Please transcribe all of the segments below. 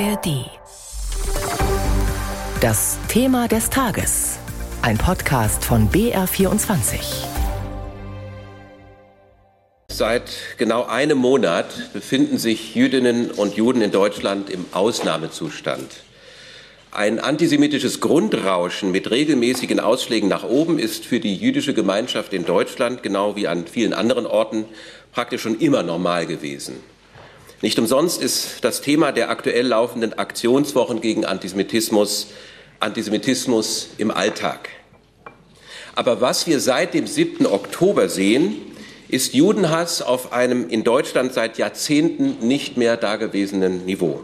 ARD. Das Thema des Tages. Ein Podcast von BR24. Seit genau einem Monat befinden sich Jüdinnen und Juden in Deutschland im Ausnahmezustand. Ein antisemitisches Grundrauschen mit regelmäßigen Ausschlägen nach oben ist für die jüdische Gemeinschaft in Deutschland, genau wie an vielen anderen Orten, praktisch schon immer normal gewesen. Nicht umsonst ist das Thema der aktuell laufenden Aktionswochen gegen Antisemitismus Antisemitismus im Alltag. Aber was wir seit dem 7. Oktober sehen, ist Judenhass auf einem in Deutschland seit Jahrzehnten nicht mehr dagewesenen Niveau.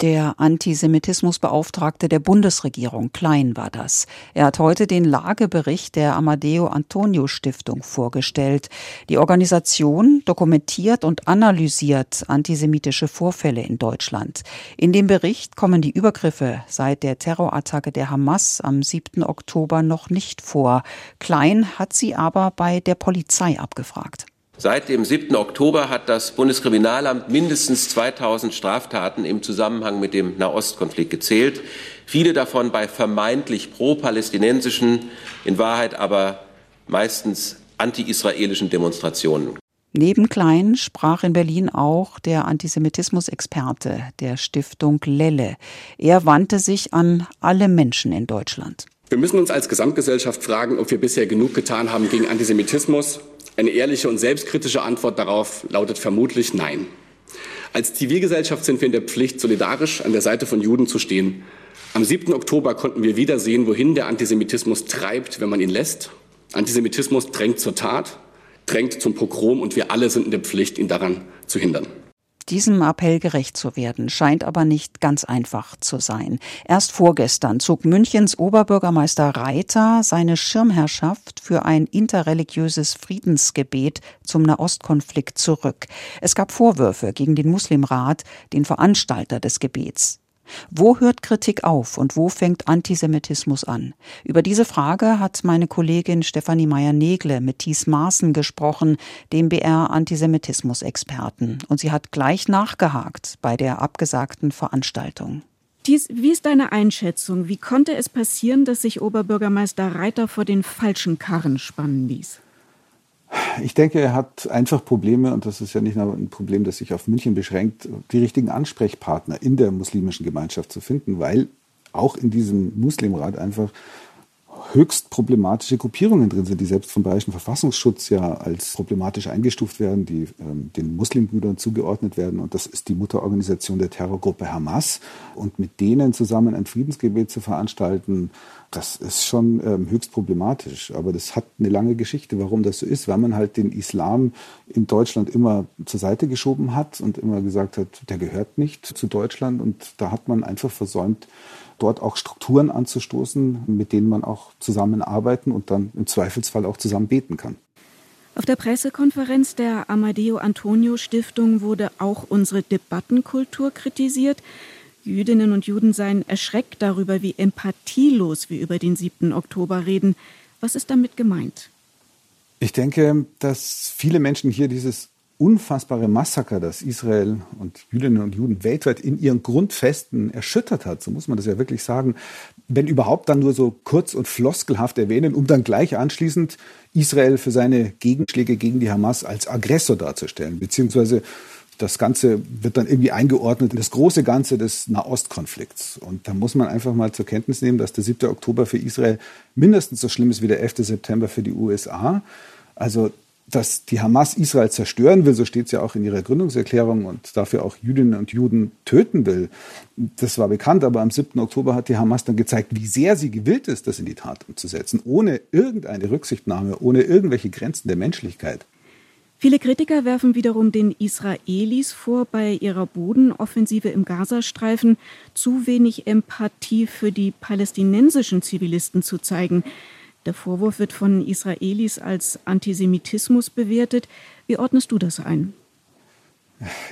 Der Antisemitismusbeauftragte der Bundesregierung, Klein war das. Er hat heute den Lagebericht der Amadeo Antonio Stiftung vorgestellt. Die Organisation dokumentiert und analysiert antisemitische Vorfälle in Deutschland. In dem Bericht kommen die Übergriffe seit der Terrorattacke der Hamas am 7. Oktober noch nicht vor. Klein hat sie aber bei der Polizei abgefragt. Seit dem 7. Oktober hat das Bundeskriminalamt mindestens 2000 Straftaten im Zusammenhang mit dem Nahostkonflikt gezählt, viele davon bei vermeintlich pro-palästinensischen, in Wahrheit aber meistens anti-israelischen Demonstrationen. Neben Klein sprach in Berlin auch der Antisemitismusexperte der Stiftung Lelle. Er wandte sich an alle Menschen in Deutschland. Wir müssen uns als Gesamtgesellschaft fragen, ob wir bisher genug getan haben gegen Antisemitismus eine ehrliche und selbstkritische Antwort darauf lautet vermutlich Nein. Als Zivilgesellschaft sind wir in der Pflicht, solidarisch an der Seite von Juden zu stehen. Am 7. Oktober konnten wir wieder sehen, wohin der Antisemitismus treibt, wenn man ihn lässt. Antisemitismus drängt zur Tat, drängt zum Pogrom und wir alle sind in der Pflicht, ihn daran zu hindern. Diesem Appell gerecht zu werden, scheint aber nicht ganz einfach zu sein. Erst vorgestern zog Münchens Oberbürgermeister Reiter seine Schirmherrschaft für ein interreligiöses Friedensgebet zum Nahostkonflikt zurück. Es gab Vorwürfe gegen den Muslimrat, den Veranstalter des Gebets. Wo hört Kritik auf und wo fängt Antisemitismus an? Über diese Frage hat meine Kollegin Stefanie Meyer-Negle mit Thies Maaßen gesprochen, dem BR-Antisemitismus-Experten. Und sie hat gleich nachgehakt bei der abgesagten Veranstaltung. Thies, wie ist deine Einschätzung? Wie konnte es passieren, dass sich Oberbürgermeister Reiter vor den falschen Karren spannen ließ? Ich denke, er hat einfach Probleme, und das ist ja nicht nur ein Problem, das sich auf München beschränkt, die richtigen Ansprechpartner in der muslimischen Gemeinschaft zu finden, weil auch in diesem Muslimrat einfach höchst problematische Gruppierungen drin sind, die selbst vom Bayerischen Verfassungsschutz ja als problematisch eingestuft werden, die ähm, den Muslimbrüdern zugeordnet werden. Und das ist die Mutterorganisation der Terrorgruppe Hamas. Und mit denen zusammen ein Friedensgebet zu veranstalten, das ist schon ähm, höchst problematisch. Aber das hat eine lange Geschichte, warum das so ist, weil man halt den Islam in Deutschland immer zur Seite geschoben hat und immer gesagt hat, der gehört nicht zu Deutschland. Und da hat man einfach versäumt, dort auch Strukturen anzustoßen, mit denen man auch zusammenarbeiten und dann im Zweifelsfall auch zusammen beten kann. Auf der Pressekonferenz der Amadeo Antonio Stiftung wurde auch unsere Debattenkultur kritisiert. Jüdinnen und Juden seien erschreckt darüber, wie empathielos wir über den 7. Oktober reden. Was ist damit gemeint? Ich denke, dass viele Menschen hier dieses unfassbare Massaker, das Israel und Jüdinnen und Juden weltweit in ihren Grundfesten erschüttert hat, so muss man das ja wirklich sagen, wenn überhaupt dann nur so kurz und floskelhaft erwähnen, um dann gleich anschließend Israel für seine Gegenschläge gegen die Hamas als Aggressor darzustellen, beziehungsweise das Ganze wird dann irgendwie eingeordnet in das große Ganze des Nahostkonflikts. Und da muss man einfach mal zur Kenntnis nehmen, dass der 7. Oktober für Israel mindestens so schlimm ist wie der 11. September für die USA. Also dass die Hamas Israel zerstören will, so steht es ja auch in ihrer Gründungserklärung und dafür auch Jüdinnen und Juden töten will. Das war bekannt, aber am 7. Oktober hat die Hamas dann gezeigt, wie sehr sie gewillt ist, das in die Tat umzusetzen, ohne irgendeine Rücksichtnahme, ohne irgendwelche Grenzen der Menschlichkeit. Viele Kritiker werfen wiederum den Israelis vor, bei ihrer Bodenoffensive im Gazastreifen zu wenig Empathie für die palästinensischen Zivilisten zu zeigen. Der Vorwurf wird von Israelis als Antisemitismus bewertet. Wie ordnest du das ein?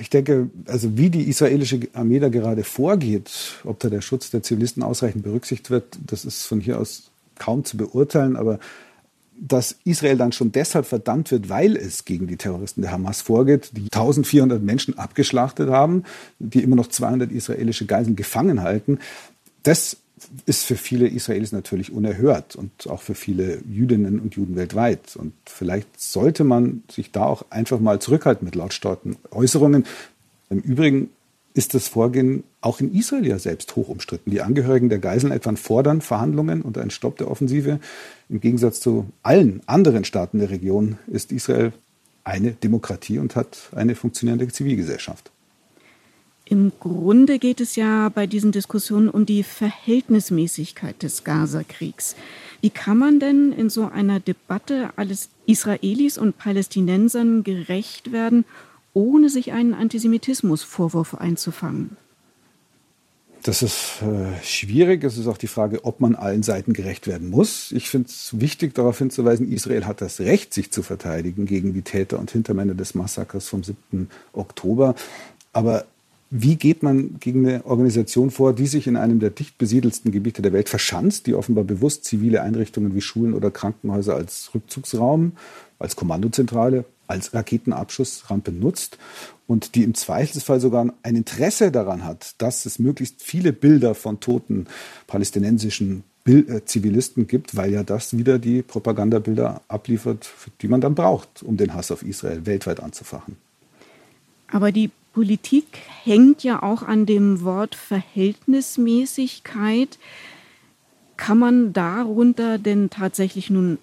Ich denke, also wie die israelische Armee da gerade vorgeht, ob da der Schutz der Zivilisten ausreichend berücksichtigt wird, das ist von hier aus kaum zu beurteilen. Aber dass Israel dann schon deshalb verdammt wird, weil es gegen die Terroristen der Hamas vorgeht, die 1400 Menschen abgeschlachtet haben, die immer noch 200 israelische Geiseln gefangen halten. Das ist für viele Israelis natürlich unerhört und auch für viele Jüdinnen und Juden weltweit. Und vielleicht sollte man sich da auch einfach mal zurückhalten mit lautstarken Äußerungen. Im Übrigen ist das Vorgehen auch in Israel ja selbst hoch umstritten. Die Angehörigen der Geiseln etwa fordern Verhandlungen und einen Stopp der Offensive. Im Gegensatz zu allen anderen Staaten der Region ist Israel eine Demokratie und hat eine funktionierende Zivilgesellschaft. Im Grunde geht es ja bei diesen Diskussionen um die Verhältnismäßigkeit des Gazakriegs. Wie kann man denn in so einer Debatte alles Israelis und Palästinensern gerecht werden ohne sich einen Antisemitismusvorwurf einzufangen? Das ist äh, schwierig. Es ist auch die Frage, ob man allen Seiten gerecht werden muss. Ich finde es wichtig, darauf hinzuweisen, Israel hat das Recht, sich zu verteidigen gegen die Täter und Hintermänner des Massakers vom 7. Oktober. Aber wie geht man gegen eine Organisation vor, die sich in einem der dicht besiedelsten Gebiete der Welt verschanzt, die offenbar bewusst zivile Einrichtungen wie Schulen oder Krankenhäuser als Rückzugsraum, als Kommandozentrale als Raketenabschussrampe nutzt und die im Zweifelsfall sogar ein Interesse daran hat, dass es möglichst viele Bilder von toten palästinensischen äh, Zivilisten gibt, weil ja das wieder die Propagandabilder abliefert, die man dann braucht, um den Hass auf Israel weltweit anzufachen. Aber die Politik hängt ja auch an dem Wort Verhältnismäßigkeit. Kann man darunter denn tatsächlich nun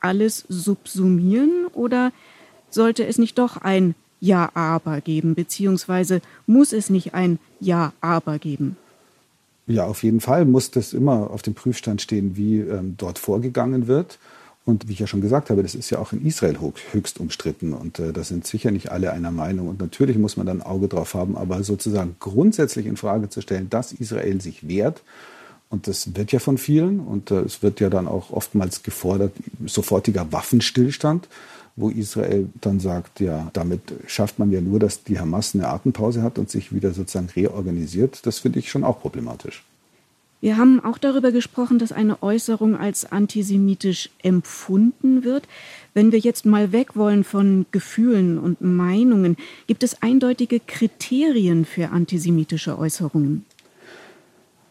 alles subsumieren oder sollte es nicht doch ein Ja-Aber geben, beziehungsweise muss es nicht ein Ja-Aber geben? Ja, auf jeden Fall muss das immer auf dem Prüfstand stehen, wie ähm, dort vorgegangen wird. Und wie ich ja schon gesagt habe, das ist ja auch in Israel höchst umstritten. Und äh, da sind sicher nicht alle einer Meinung. Und natürlich muss man dann ein Auge drauf haben. Aber sozusagen grundsätzlich in Frage zu stellen, dass Israel sich wehrt, und das wird ja von vielen. Und äh, es wird ja dann auch oftmals gefordert, sofortiger Waffenstillstand wo Israel dann sagt, ja, damit schafft man ja nur, dass die Hamas eine Atempause hat und sich wieder sozusagen reorganisiert. Das finde ich schon auch problematisch. Wir haben auch darüber gesprochen, dass eine Äußerung als antisemitisch empfunden wird. Wenn wir jetzt mal weg wollen von Gefühlen und Meinungen, gibt es eindeutige Kriterien für antisemitische Äußerungen?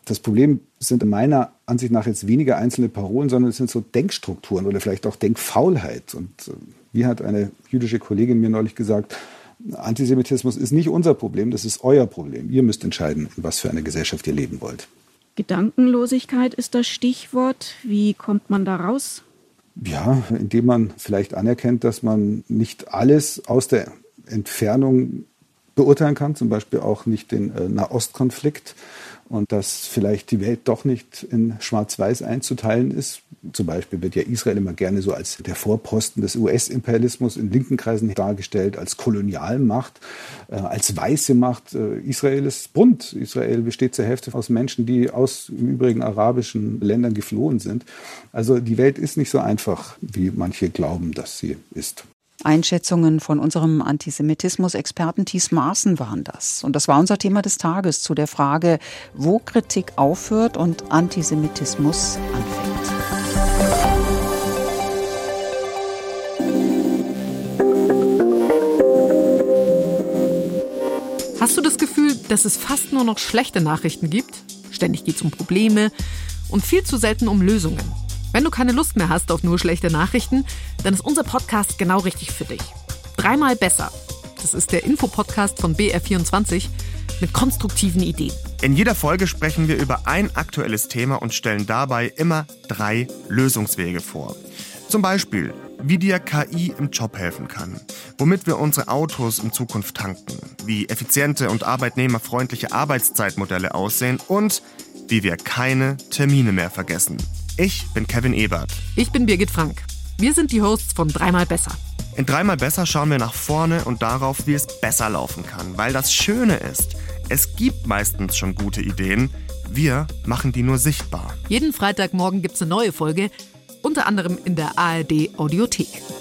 Das Problem sind meiner Ansicht nach jetzt weniger einzelne Parolen, sondern es sind so Denkstrukturen oder vielleicht auch Denkfaulheit. Und äh, wie hat eine jüdische Kollegin mir neulich gesagt, Antisemitismus ist nicht unser Problem, das ist euer Problem. Ihr müsst entscheiden, in was für eine Gesellschaft ihr leben wollt. Gedankenlosigkeit ist das Stichwort. Wie kommt man da raus? Ja, indem man vielleicht anerkennt, dass man nicht alles aus der Entfernung beurteilen kann, zum Beispiel auch nicht den äh, Nahostkonflikt und dass vielleicht die Welt doch nicht in Schwarz-Weiß einzuteilen ist. Zum Beispiel wird ja Israel immer gerne so als der Vorposten des US-Imperialismus in linken Kreisen dargestellt, als Kolonialmacht, äh, als weiße Macht. Äh, Israel ist bunt. Israel besteht zur Hälfte aus Menschen, die aus im Übrigen arabischen Ländern geflohen sind. Also die Welt ist nicht so einfach, wie manche glauben, dass sie ist. Einschätzungen von unserem Antisemitismus-Experten Thies Maaßen waren das. Und das war unser Thema des Tages zu der Frage, wo Kritik aufhört und Antisemitismus anfängt. Hast du das Gefühl, dass es fast nur noch schlechte Nachrichten gibt? Ständig geht es um Probleme und viel zu selten um Lösungen. Wenn du keine Lust mehr hast auf nur schlechte Nachrichten, dann ist unser Podcast genau richtig für dich. Dreimal besser. Das ist der Infopodcast von BR24 mit konstruktiven Ideen. In jeder Folge sprechen wir über ein aktuelles Thema und stellen dabei immer drei Lösungswege vor. Zum Beispiel, wie dir KI im Job helfen kann, womit wir unsere Autos in Zukunft tanken, wie effiziente und arbeitnehmerfreundliche Arbeitszeitmodelle aussehen und wie wir keine Termine mehr vergessen. Ich bin Kevin Ebert. Ich bin Birgit Frank. Wir sind die Hosts von Dreimal Besser. In Dreimal Besser schauen wir nach vorne und darauf, wie es besser laufen kann. Weil das Schöne ist, es gibt meistens schon gute Ideen. Wir machen die nur sichtbar. Jeden Freitagmorgen gibt es eine neue Folge, unter anderem in der ARD Audiothek.